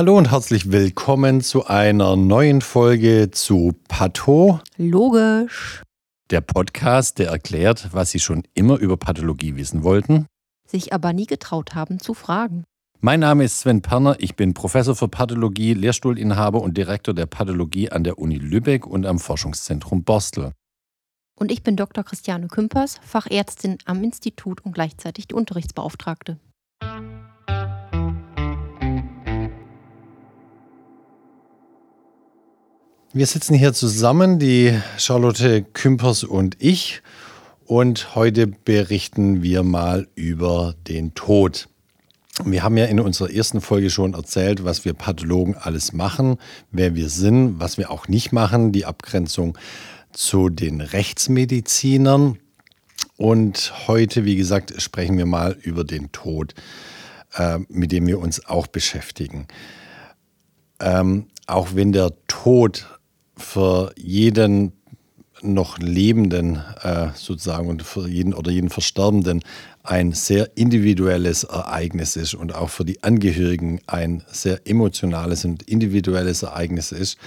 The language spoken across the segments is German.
Hallo und herzlich willkommen zu einer neuen Folge zu Patho. Logisch. Der Podcast, der erklärt, was Sie schon immer über Pathologie wissen wollten, sich aber nie getraut haben zu fragen. Mein Name ist Sven Perner, ich bin Professor für Pathologie, Lehrstuhlinhaber und Direktor der Pathologie an der Uni Lübeck und am Forschungszentrum Borstel. Und ich bin Dr. Christiane Kümpers, Fachärztin am Institut und gleichzeitig die Unterrichtsbeauftragte. Wir sitzen hier zusammen, die Charlotte Kümpers und ich, und heute berichten wir mal über den Tod. Wir haben ja in unserer ersten Folge schon erzählt, was wir Pathologen alles machen, wer wir sind, was wir auch nicht machen, die Abgrenzung zu den Rechtsmedizinern. Und heute, wie gesagt, sprechen wir mal über den Tod, äh, mit dem wir uns auch beschäftigen. Ähm, auch wenn der Tod für jeden noch Lebenden äh, sozusagen und für jeden oder jeden Versterbenden ein sehr individuelles Ereignis ist und auch für die Angehörigen ein sehr emotionales und individuelles Ereignis ist,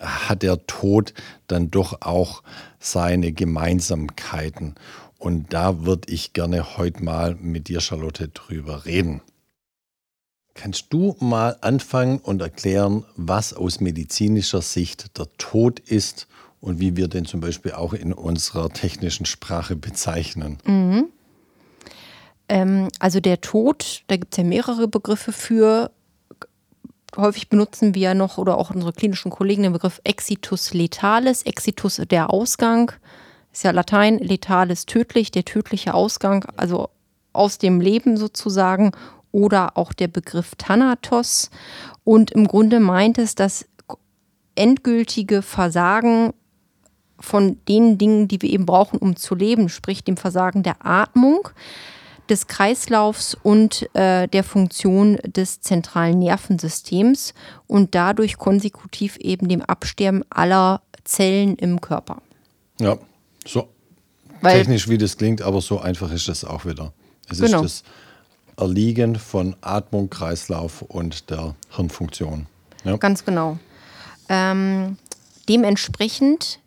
hat der Tod dann doch auch seine Gemeinsamkeiten. Und da würde ich gerne heute mal mit dir, Charlotte, drüber reden. Kannst du mal anfangen und erklären, was aus medizinischer Sicht der Tod ist und wie wir den zum Beispiel auch in unserer technischen Sprache bezeichnen? Mhm. Ähm, also der Tod, da gibt es ja mehrere Begriffe für. Häufig benutzen wir noch oder auch unsere klinischen Kollegen den Begriff Exitus letalis. Exitus der Ausgang, ist ja Latein, letalis tödlich, der tödliche Ausgang, also aus dem Leben sozusagen oder auch der Begriff Thanatos. Und im Grunde meint es das endgültige Versagen von den Dingen, die wir eben brauchen, um zu leben, sprich dem Versagen der Atmung, des Kreislaufs und äh, der Funktion des zentralen Nervensystems und dadurch konsekutiv eben dem Absterben aller Zellen im Körper. Ja, so Weil, technisch wie das klingt, aber so einfach ist das auch wieder. Es genau. ist das Erliegen von Atmung, Kreislauf und der Hirnfunktion. Ja. Ganz genau. Ähm, dementsprechend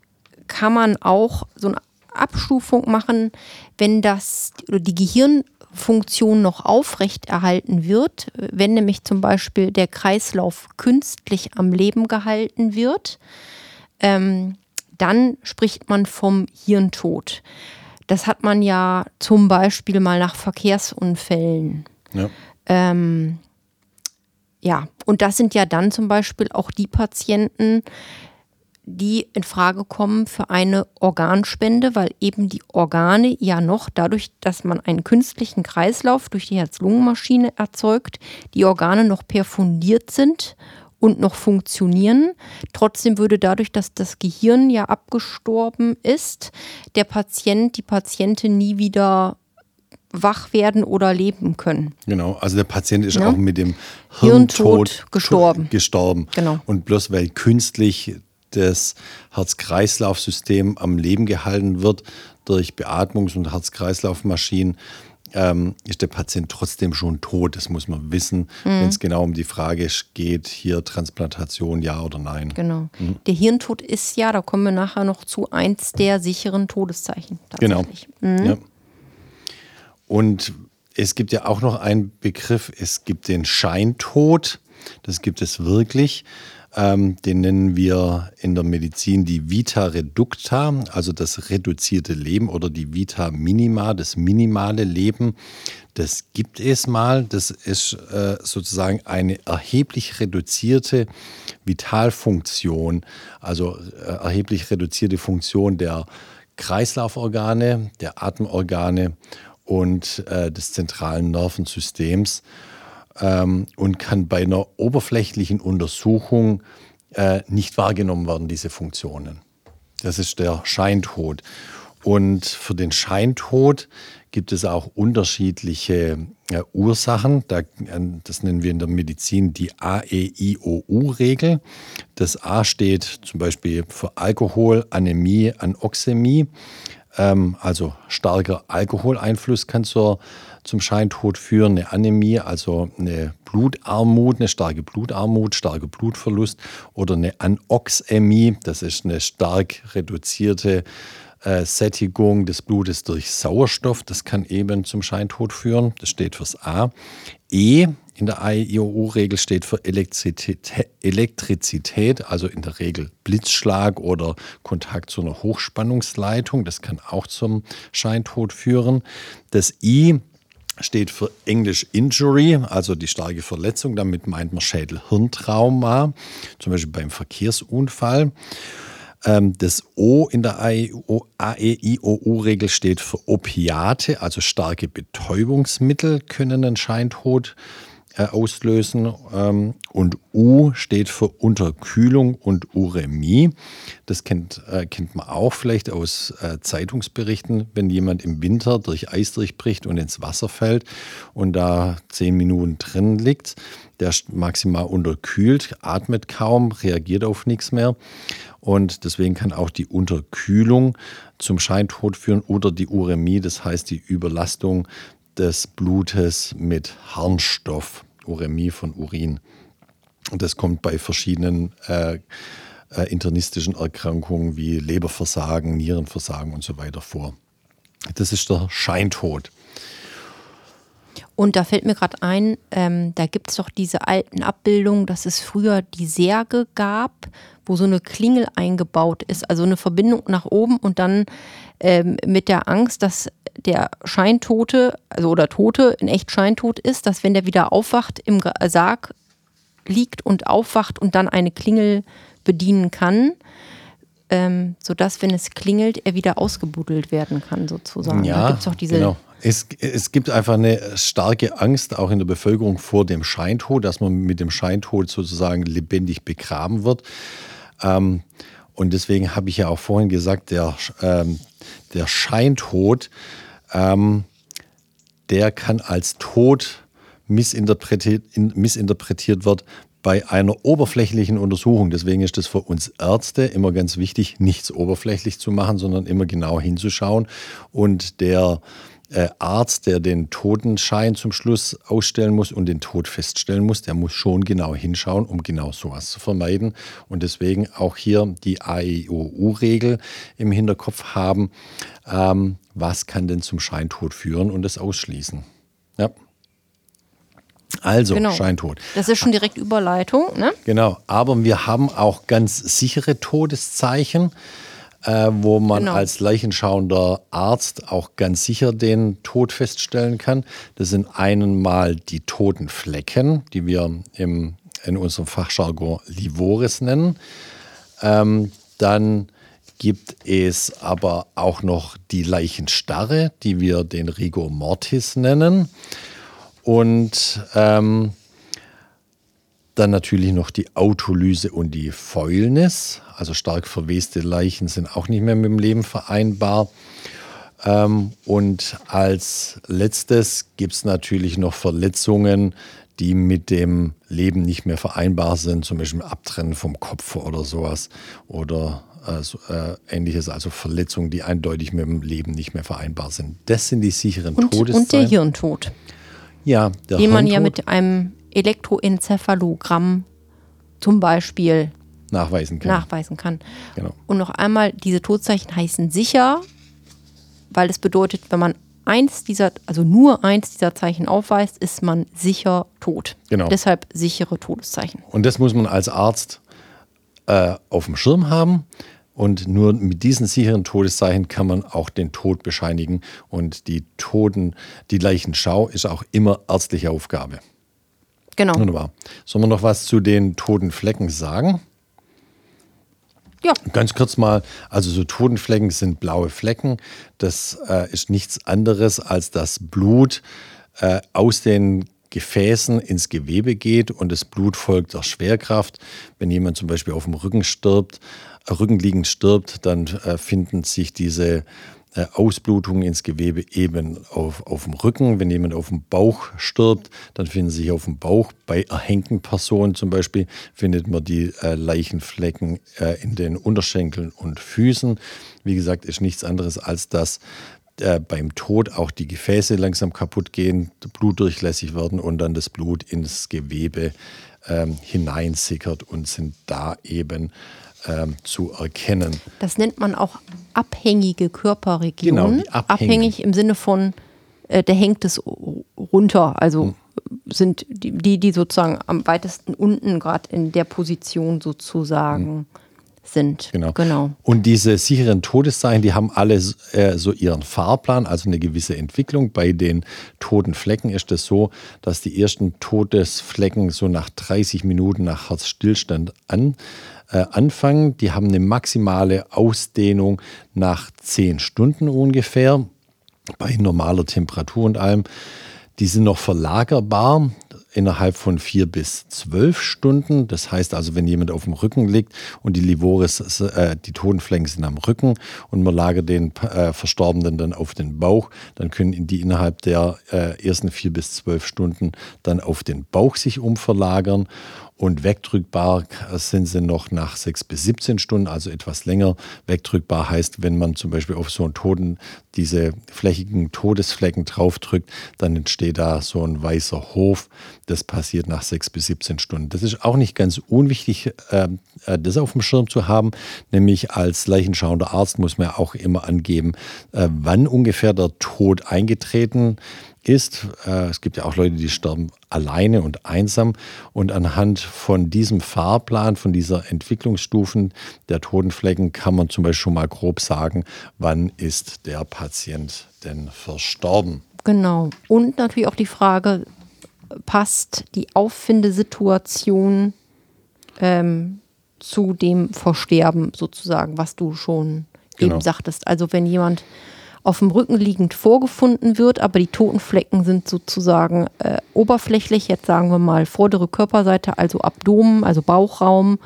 kann man auch so eine Abstufung machen, wenn das oder die Gehirnfunktion noch aufrechterhalten wird, wenn nämlich zum Beispiel der Kreislauf künstlich am Leben gehalten wird, ähm, dann spricht man vom Hirntod. Das hat man ja zum Beispiel mal nach Verkehrsunfällen. Ja. Ähm, ja, und das sind ja dann zum Beispiel auch die Patienten, die in Frage kommen für eine Organspende, weil eben die Organe ja noch dadurch, dass man einen künstlichen Kreislauf durch die Herz-Lungen-Maschine erzeugt, die Organe noch perfundiert sind und noch funktionieren. Trotzdem würde dadurch, dass das Gehirn ja abgestorben ist, der Patient, die Patientin nie wieder wach werden oder leben können. Genau, also der Patient ist ja? auch mit dem Hirntod, Hirntod gestorben. gestorben. Genau. Und bloß weil künstlich das Herz-Kreislauf-System am Leben gehalten wird durch Beatmungs- und Herz-Kreislauf-Maschinen, ähm, ist der Patient trotzdem schon tot. Das muss man wissen, mhm. wenn es genau um die Frage geht, hier Transplantation, ja oder nein. Genau. Mhm. Der Hirntod ist ja, da kommen wir nachher noch zu, eins der sicheren Todeszeichen. Genau. Mhm. Ja. Und es gibt ja auch noch einen Begriff, es gibt den Scheintod. Das gibt es wirklich. Ähm, den nennen wir in der Medizin die Vita Reducta, also das reduzierte Leben oder die Vita Minima, das minimale Leben. Das gibt es mal. Das ist äh, sozusagen eine erheblich reduzierte Vitalfunktion, also äh, erheblich reduzierte Funktion der Kreislauforgane, der Atemorgane und äh, des zentralen Nervensystems ähm, und kann bei einer oberflächlichen Untersuchung äh, nicht wahrgenommen werden, diese Funktionen. Das ist der Scheintod. Und für den Scheintod gibt es auch unterschiedliche äh, Ursachen. Da, äh, das nennen wir in der Medizin die AEIOU-Regel. Das A steht zum Beispiel für Alkohol, Anämie, Anoxämie. Ähm, also starker Alkoholeinfluss kann zur zum Scheintod führen. Eine Anämie, also eine Blutarmut, eine starke Blutarmut, starker Blutverlust oder eine Anoxämie, das ist eine stark reduzierte äh, Sättigung des Blutes durch Sauerstoff. Das kann eben zum Scheintod führen. Das steht fürs A. E in der AIOU-Regel steht für Elektrizität, also in der Regel Blitzschlag oder Kontakt zu einer Hochspannungsleitung. Das kann auch zum Scheintod führen. Das I steht für Englisch Injury, also die starke Verletzung. Damit meint man Schädel-Hirntrauma, zum Beispiel beim Verkehrsunfall. Ähm, das O in der AEIOU-Regel steht für Opiate, also starke Betäubungsmittel können einen Scheintod äh, auslösen. Ähm, und U steht für Unterkühlung und Uremie. Das kennt, äh, kennt man auch vielleicht aus äh, Zeitungsberichten, wenn jemand im Winter durch Eis durchbricht und ins Wasser fällt und da zehn Minuten drin liegt. Der maximal unterkühlt, atmet kaum, reagiert auf nichts mehr. Und deswegen kann auch die Unterkühlung zum Scheintod führen oder die Uremie, das heißt die Überlastung des Blutes mit Harnstoff, Uremie von Urin. Und das kommt bei verschiedenen äh, äh, internistischen Erkrankungen wie Leberversagen, Nierenversagen und so weiter vor. Das ist der Scheintod. Und da fällt mir gerade ein, ähm, da gibt es doch diese alten Abbildungen, dass es früher die Särge gab, wo so eine Klingel eingebaut ist, also eine Verbindung nach oben und dann ähm, mit der Angst, dass der Scheintote, also oder Tote in echt Scheintot ist, dass wenn der wieder aufwacht, im Sarg liegt und aufwacht und dann eine Klingel bedienen kann, ähm, sodass, wenn es klingelt, er wieder ausgebuddelt werden kann, sozusagen. Ja, da gibt's auch diese genau. Es, es gibt einfach eine starke Angst auch in der Bevölkerung vor dem Scheintod, dass man mit dem Scheintod sozusagen lebendig begraben wird. Ähm, und deswegen habe ich ja auch vorhin gesagt, der, ähm, der Scheintod, ähm, der kann als Tod missinterpretiert, in, missinterpretiert wird bei einer oberflächlichen Untersuchung. Deswegen ist es für uns Ärzte immer ganz wichtig, nichts oberflächlich zu machen, sondern immer genau hinzuschauen. Und der äh, Arzt, der den Totenschein zum Schluss ausstellen muss und den Tod feststellen muss, der muss schon genau hinschauen, um genau sowas zu vermeiden. Und deswegen auch hier die AEOU-Regel im Hinterkopf haben, ähm, was kann denn zum Scheintod führen und es ausschließen. Ja. Also genau. Scheintod. Das ist schon direkt Überleitung. Ne? Genau, aber wir haben auch ganz sichere Todeszeichen äh, wo man genau. als leichenschauender Arzt auch ganz sicher den Tod feststellen kann. Das sind einmal die toten Flecken, die wir im, in unserem Fachjargon Livores nennen. Ähm, dann gibt es aber auch noch die Leichenstarre, die wir den Rigor Mortis nennen. Und ähm, dann natürlich noch die Autolyse und die Fäulnis. Also stark verweste Leichen sind auch nicht mehr mit dem Leben vereinbar. Ähm, und als letztes gibt es natürlich noch Verletzungen, die mit dem Leben nicht mehr vereinbar sind, zum Beispiel Abtrennen vom Kopf oder sowas oder äh, äh, ähnliches, also Verletzungen, die eindeutig mit dem Leben nicht mehr vereinbar sind. Das sind die sicheren und, Todeszeichen. Und der Hirntod. Ja, der Den man ja mit einem Elektroenzephalogramm zum Beispiel nachweisen kann. Nachweisen kann. Genau. Und noch einmal, diese Todzeichen heißen sicher, weil es bedeutet, wenn man eins dieser, also nur eins dieser Zeichen aufweist, ist man sicher tot. Genau. Deshalb sichere Todeszeichen. Und das muss man als Arzt äh, auf dem Schirm haben. Und nur mit diesen sicheren Todeszeichen kann man auch den Tod bescheinigen. Und die Toten, die Leichenschau ist auch immer ärztliche Aufgabe. Genau. Wunderbar. Sollen wir noch was zu den toten Flecken sagen? Ja. Ganz kurz mal, also so Totenflecken sind blaue Flecken. Das äh, ist nichts anderes, als das Blut äh, aus den Gefäßen ins Gewebe geht und das Blut folgt der Schwerkraft. Wenn jemand zum Beispiel auf dem Rücken stirbt, äh, rückenliegend stirbt, dann äh, finden sich diese Ausblutungen ins Gewebe eben auf, auf dem Rücken. Wenn jemand auf dem Bauch stirbt, dann finden sich auf dem Bauch. Bei erhängten Personen zum Beispiel findet man die äh, Leichenflecken äh, in den Unterschenkeln und Füßen. Wie gesagt, ist nichts anderes als dass äh, beim Tod auch die Gefäße langsam kaputt gehen, blutdurchlässig werden und dann das Blut ins Gewebe ähm, hineinsickert und sind da eben ähm, zu erkennen. Das nennt man auch abhängige Körperregionen. Genau, die abhängigen. Abhängig im Sinne von, äh, der hängt es runter. Also Hm. sind die, die, sozusagen am weitesten unten gerade in der Position sozusagen sind. Genau. genau. Und diese sicheren Todeszeichen, die haben alle äh, so ihren Fahrplan, also eine gewisse Entwicklung. Bei den toten Flecken ist es so, dass die ersten Todesflecken so nach 30 Minuten nach Herzstillstand an, äh, anfangen. Die haben eine maximale Ausdehnung nach 10 Stunden ungefähr, bei normaler Temperatur und allem. Die sind noch verlagerbar innerhalb von vier bis zwölf Stunden. Das heißt also, wenn jemand auf dem Rücken liegt und die Livores, äh, die Totenflecken sind am Rücken und man lagert den äh, Verstorbenen dann auf den Bauch, dann können die innerhalb der äh, ersten vier bis zwölf Stunden dann auf den Bauch sich umverlagern. Und wegdrückbar sind sie noch nach sechs bis 17 Stunden, also etwas länger. Wegdrückbar heißt, wenn man zum Beispiel auf so einen Toten diese flächigen Todesflecken draufdrückt, dann entsteht da so ein weißer Hof. Das passiert nach sechs bis 17 Stunden. Das ist auch nicht ganz unwichtig, äh, das auf dem Schirm zu haben. Nämlich als leichenschauender Arzt muss man auch immer angeben, äh, wann ungefähr der Tod eingetreten ist. Äh, es gibt ja auch Leute, die sterben alleine und einsam. Und anhand von diesem Fahrplan, von dieser Entwicklungsstufen der Totenflecken kann man zum Beispiel schon mal grob sagen, wann ist der Patient denn verstorben. Genau. Und natürlich auch die Frage, passt die Auffindesituation ähm, zu dem Versterben sozusagen, was du schon Genau. eben sagtest. Also wenn jemand auf dem Rücken liegend vorgefunden wird, aber die Totenflecken sind sozusagen äh, oberflächlich, jetzt sagen wir mal vordere Körperseite, also Abdomen, also Bauchraum,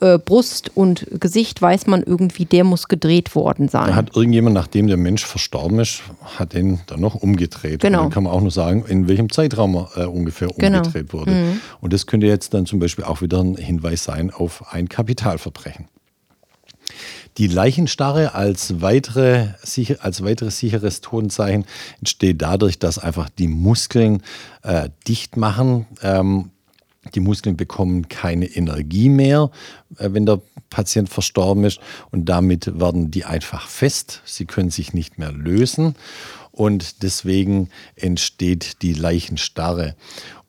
äh, Brust und Gesicht, weiß man irgendwie, der muss gedreht worden sein. Da hat irgendjemand, nachdem der Mensch verstorben ist, hat den dann noch umgedreht. Genau. Und dann kann man auch nur sagen, in welchem Zeitraum er äh, ungefähr Genau. umgedreht wurde. Und das könnte jetzt dann zum Beispiel auch wieder ein Hinweis sein auf ein Kapitalverbrechen. Die Leichenstarre als, weitere, als weiteres sicheres Todenzeichen entsteht dadurch, dass einfach die Muskeln äh, dicht machen. Ähm, die Muskeln bekommen keine Energie mehr, äh, wenn der Patient verstorben ist und damit werden die einfach fest. Sie können sich nicht mehr lösen und deswegen entsteht die Leichenstarre.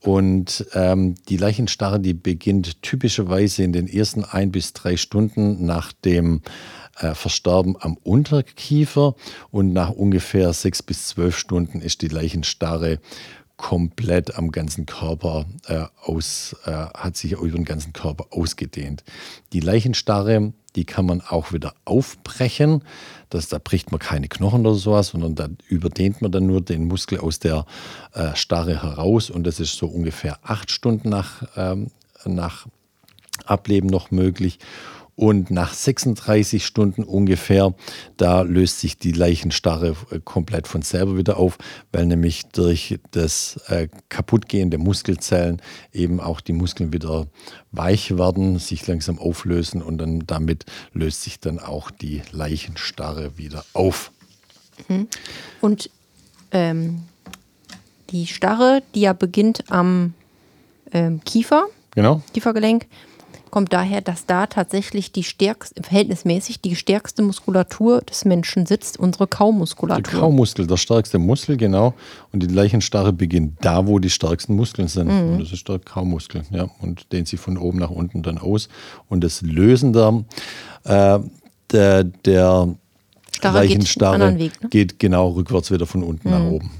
Und ähm, die Leichenstarre, die beginnt typischerweise in den ersten ein bis drei Stunden nach dem äh, Versterben am Unterkiefer und nach ungefähr sechs bis zwölf Stunden ist die Leichenstarre komplett am ganzen Körper äh, aus, äh, hat sich über den ganzen Körper ausgedehnt. Die Leichenstarre, die kann man auch wieder aufbrechen. Das, da bricht man keine Knochen oder sowas, sondern da überdehnt man dann nur den Muskel aus der äh, Starre heraus und das ist so ungefähr acht Stunden nach, ähm, nach Ableben noch möglich. Und nach 36 Stunden ungefähr, da löst sich die Leichenstarre äh, komplett von selber wieder auf, weil nämlich durch das äh, Kaputtgehen der Muskelzellen eben auch die Muskeln wieder weich werden, sich langsam auflösen und dann damit löst sich dann auch die Leichenstarre wieder auf. Und ähm, die Starre, die ja beginnt am ähm, Kiefer, Genau? Kiefergelenk, kommt daher, dass da tatsächlich die stärkste, verhältnismäßig die stärkste Muskulatur des Menschen sitzt, unsere Der Kaumuskulatur. Kaumuskel, der stärkste Muskel, genau. Und die Leichenstarre beginnt da, wo die stärksten Muskeln sind. Mhm. Und das ist der Kaumuskel, ja. Und dehnt sich von oben nach unten dann aus. Und das Lösen der, äh, der, der Starre geht Leichenstarre Weg, ne? geht genau rückwärts wieder von unten nach oben.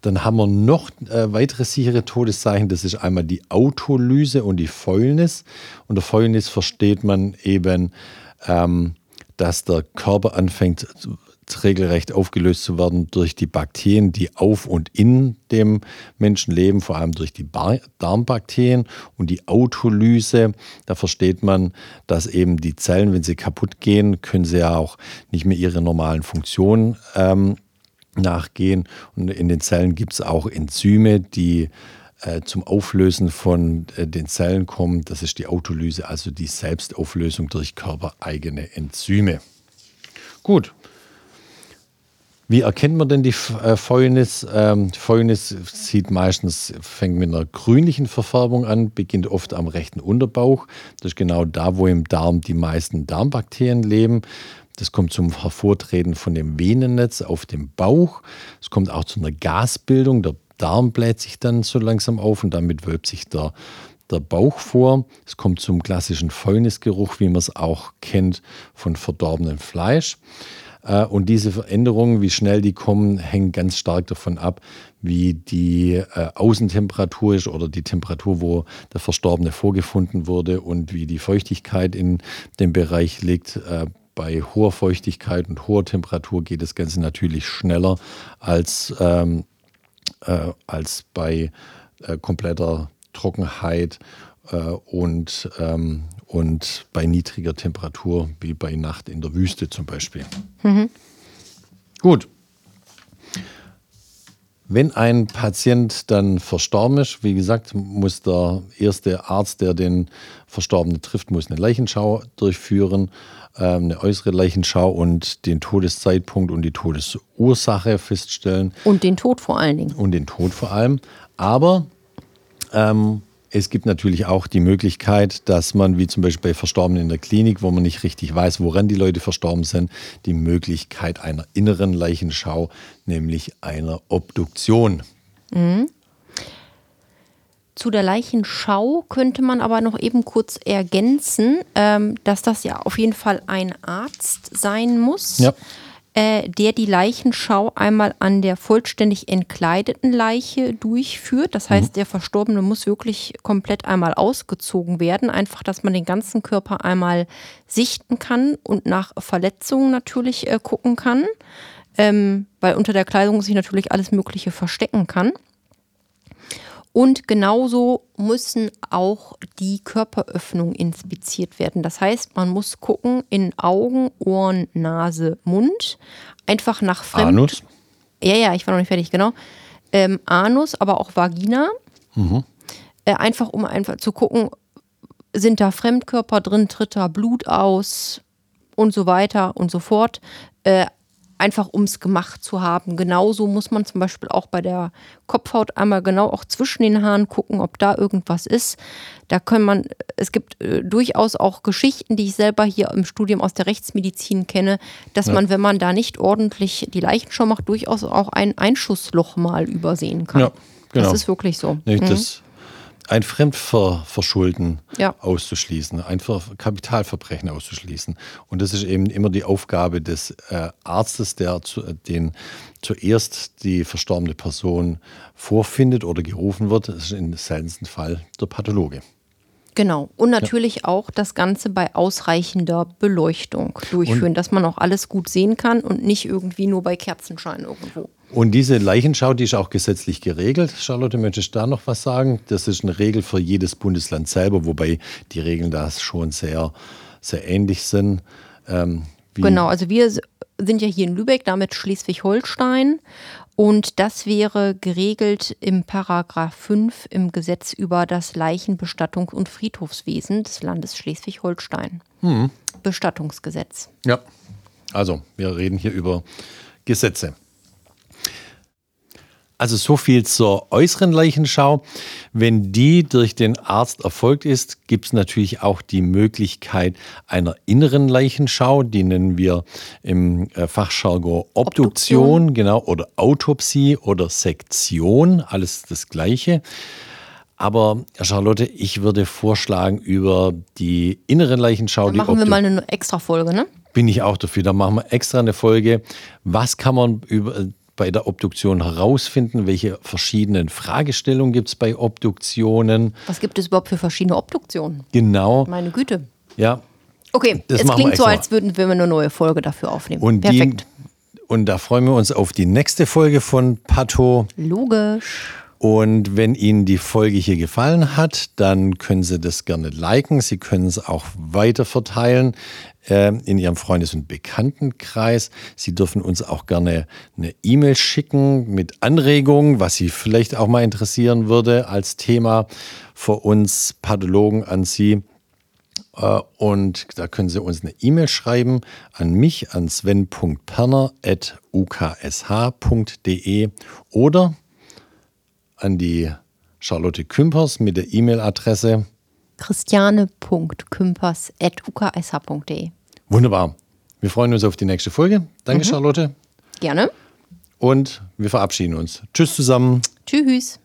Dann haben wir noch äh, weitere sichere Todeszeichen. Das ist einmal die Autolyse und die Fäulnis. Unter Fäulnis versteht man eben, ähm, dass der Körper anfängt, regelrecht aufgelöst zu werden durch die Bakterien, die auf und in dem Menschen leben, vor allem durch die Darmbakterien. Und die Autolyse, da versteht man, dass eben die Zellen, wenn sie kaputt gehen, können sie ja auch nicht mehr ihre normalen Funktionen ähm, nachgehen. Und in den Zellen gibt es auch Enzyme, die äh, zum Auflösen von äh, den Zellen kommen. Das ist die Autolyse, also die Selbstauflösung durch körpereigene Enzyme. Gut. Wie erkennt man denn die äh, Fäulnis? Ähm, Fäulnis sieht meistens, fängt mit einer grünlichen Verfärbung an, beginnt oft am rechten Unterbauch. Das ist genau da, wo im Darm die meisten Darmbakterien leben. Das kommt zum Hervortreten von dem Venennetz auf dem Bauch. Es kommt auch zu einer Gasbildung. Der Darm bläht sich dann so langsam auf und damit wölbt sich der, der Bauch vor. Es kommt zum klassischen Fäulnisgeruch, wie man es auch kennt von verdorbenem Fleisch. Äh, und diese Veränderungen, wie schnell die kommen, hängen ganz stark davon ab, wie die äh, Außentemperatur ist oder die Temperatur, wo der Verstorbene vorgefunden wurde und wie die Feuchtigkeit in dem Bereich liegt. Bei hoher Feuchtigkeit und hoher Temperatur geht das Ganze natürlich schneller als, ähm, äh, als bei äh, kompletter Trockenheit äh, und, ähm, und bei niedriger Temperatur, wie bei Nacht in der Wüste zum Beispiel. Mhm. Gut. Wenn ein Patient dann verstorben ist, wie gesagt, muss der erste Arzt, der den Verstorbenen trifft, muss eine Leichenschau durchführen, ähm, eine äußere Leichenschau und den Todeszeitpunkt und die Todesursache feststellen. Und den Tod vor allen Dingen. Und den Tod vor allem. Aber ähm, es gibt natürlich auch die Möglichkeit, dass man, wie zum Beispiel bei Verstorbenen in der Klinik, wo man nicht richtig weiß, woran die Leute verstorben sind, die Möglichkeit einer inneren Leichenschau, nämlich einer Obduktion. Mhm. Zu der Leichenschau könnte man aber noch eben kurz ergänzen, ähm, dass das ja auf jeden Fall ein Arzt sein muss. Ja äh, der die Leichenschau einmal an der vollständig entkleideten Leiche durchführt. Das heißt, mhm. der Verstorbene muss wirklich komplett einmal ausgezogen werden, einfach, dass man den ganzen Körper einmal sichten kann und nach Verletzungen natürlich äh, gucken kann, ähm, weil unter der Kleidung sich natürlich alles Mögliche verstecken kann. Und genauso müssen auch die Körperöffnungen inspiziert werden. Das heißt, man muss gucken in Augen, Ohren, Nase, Mund, einfach nach Fremd. Anus? Ja, ja, ich war noch nicht fertig, genau. Ähm, Anus, aber auch Vagina. Mhm. Äh, einfach um einfach zu gucken, sind da Fremdkörper drin, tritt da Blut aus und so weiter und so fort. Äh, einfach um es gemacht zu haben. Genauso muss man zum Beispiel auch bei der Kopfhaut einmal genau auch zwischen den Haaren gucken, ob da irgendwas ist. Da kann man, es gibt äh, durchaus auch Geschichten, die ich selber hier im Studium aus der Rechtsmedizin kenne, dass ja. man, wenn man da nicht ordentlich die Leichenschau macht, durchaus auch ein Einschussloch mal übersehen kann. Ja, genau. Das ist wirklich so. Nicht, mhm. das ein Fremdverschulden ja. auszuschließen, ein Kapitalverbrechen auszuschließen. Und das ist eben immer die Aufgabe des äh, Arztes, der zu, äh, den zuerst die verstorbene Person vorfindet oder gerufen wird. Das ist im seltensten Fall der Pathologe. Genau. Und natürlich ja. auch das Ganze bei ausreichender Beleuchtung durchführen, und dass man auch alles gut sehen kann und nicht irgendwie nur bei Kerzenschein irgendwo. Und diese Leichenschau, die ist auch gesetzlich geregelt. Charlotte, möchtest du da noch was sagen? Das ist eine Regel für jedes Bundesland selber, wobei die Regeln da schon sehr, sehr ähnlich sind. Ähm, genau, also wir sind ja hier in Lübeck, damit Schleswig-Holstein. Und das wäre geregelt im Paragraph 5 im Gesetz über das Leichenbestattung- und Friedhofswesen des Landes Schleswig-Holstein. Hm. Bestattungsgesetz. Ja, also wir reden hier über Gesetze. Also so viel zur äußeren Leichenschau. Wenn die durch den Arzt erfolgt ist, gibt es natürlich auch die Möglichkeit einer inneren Leichenschau. Die nennen wir im äh, Fachjargon Obduktion, Obduktion, genau, oder Autopsie oder Sektion. Alles das Gleiche. Aber Charlotte, ich würde vorschlagen, über die innere Leichenschau. Dann machen wir mal eine extra Folge, ne? Bin ich auch dafür. Da machen wir extra eine Folge. Was kann man über bei der Obduktion herausfinden? Welche verschiedenen Fragestellungen gibt es bei Obduktionen? Was gibt es überhaupt für verschiedene Obduktionen? Genau. Meine Güte. Ja. Okay, das es klingt so, als würden wir eine neue Folge dafür aufnehmen. Und Perfekt. Die, und da freuen wir uns auf die nächste Folge von Pato. Logisch. Und wenn Ihnen die Folge hier gefallen hat, dann können Sie das gerne liken. Sie können es auch weiter verteilen äh, in Ihrem Freundes- und Bekanntenkreis. Sie dürfen uns auch gerne eine E-Mail schicken mit Anregungen, was Sie vielleicht auch mal interessieren würde als Thema für uns Pathologen an Sie. Äh, und da können Sie uns eine E-Mail schreiben an mich, an sven.perner.uksh.de oder an die Charlotte Kümpers mit der E-Mail-Adresse christiane.kümpers.uksh.de. Wunderbar. Wir freuen uns auf die nächste Folge. Danke, mhm. Charlotte. Gerne. Und wir verabschieden uns. Tschüss zusammen. Tschüss.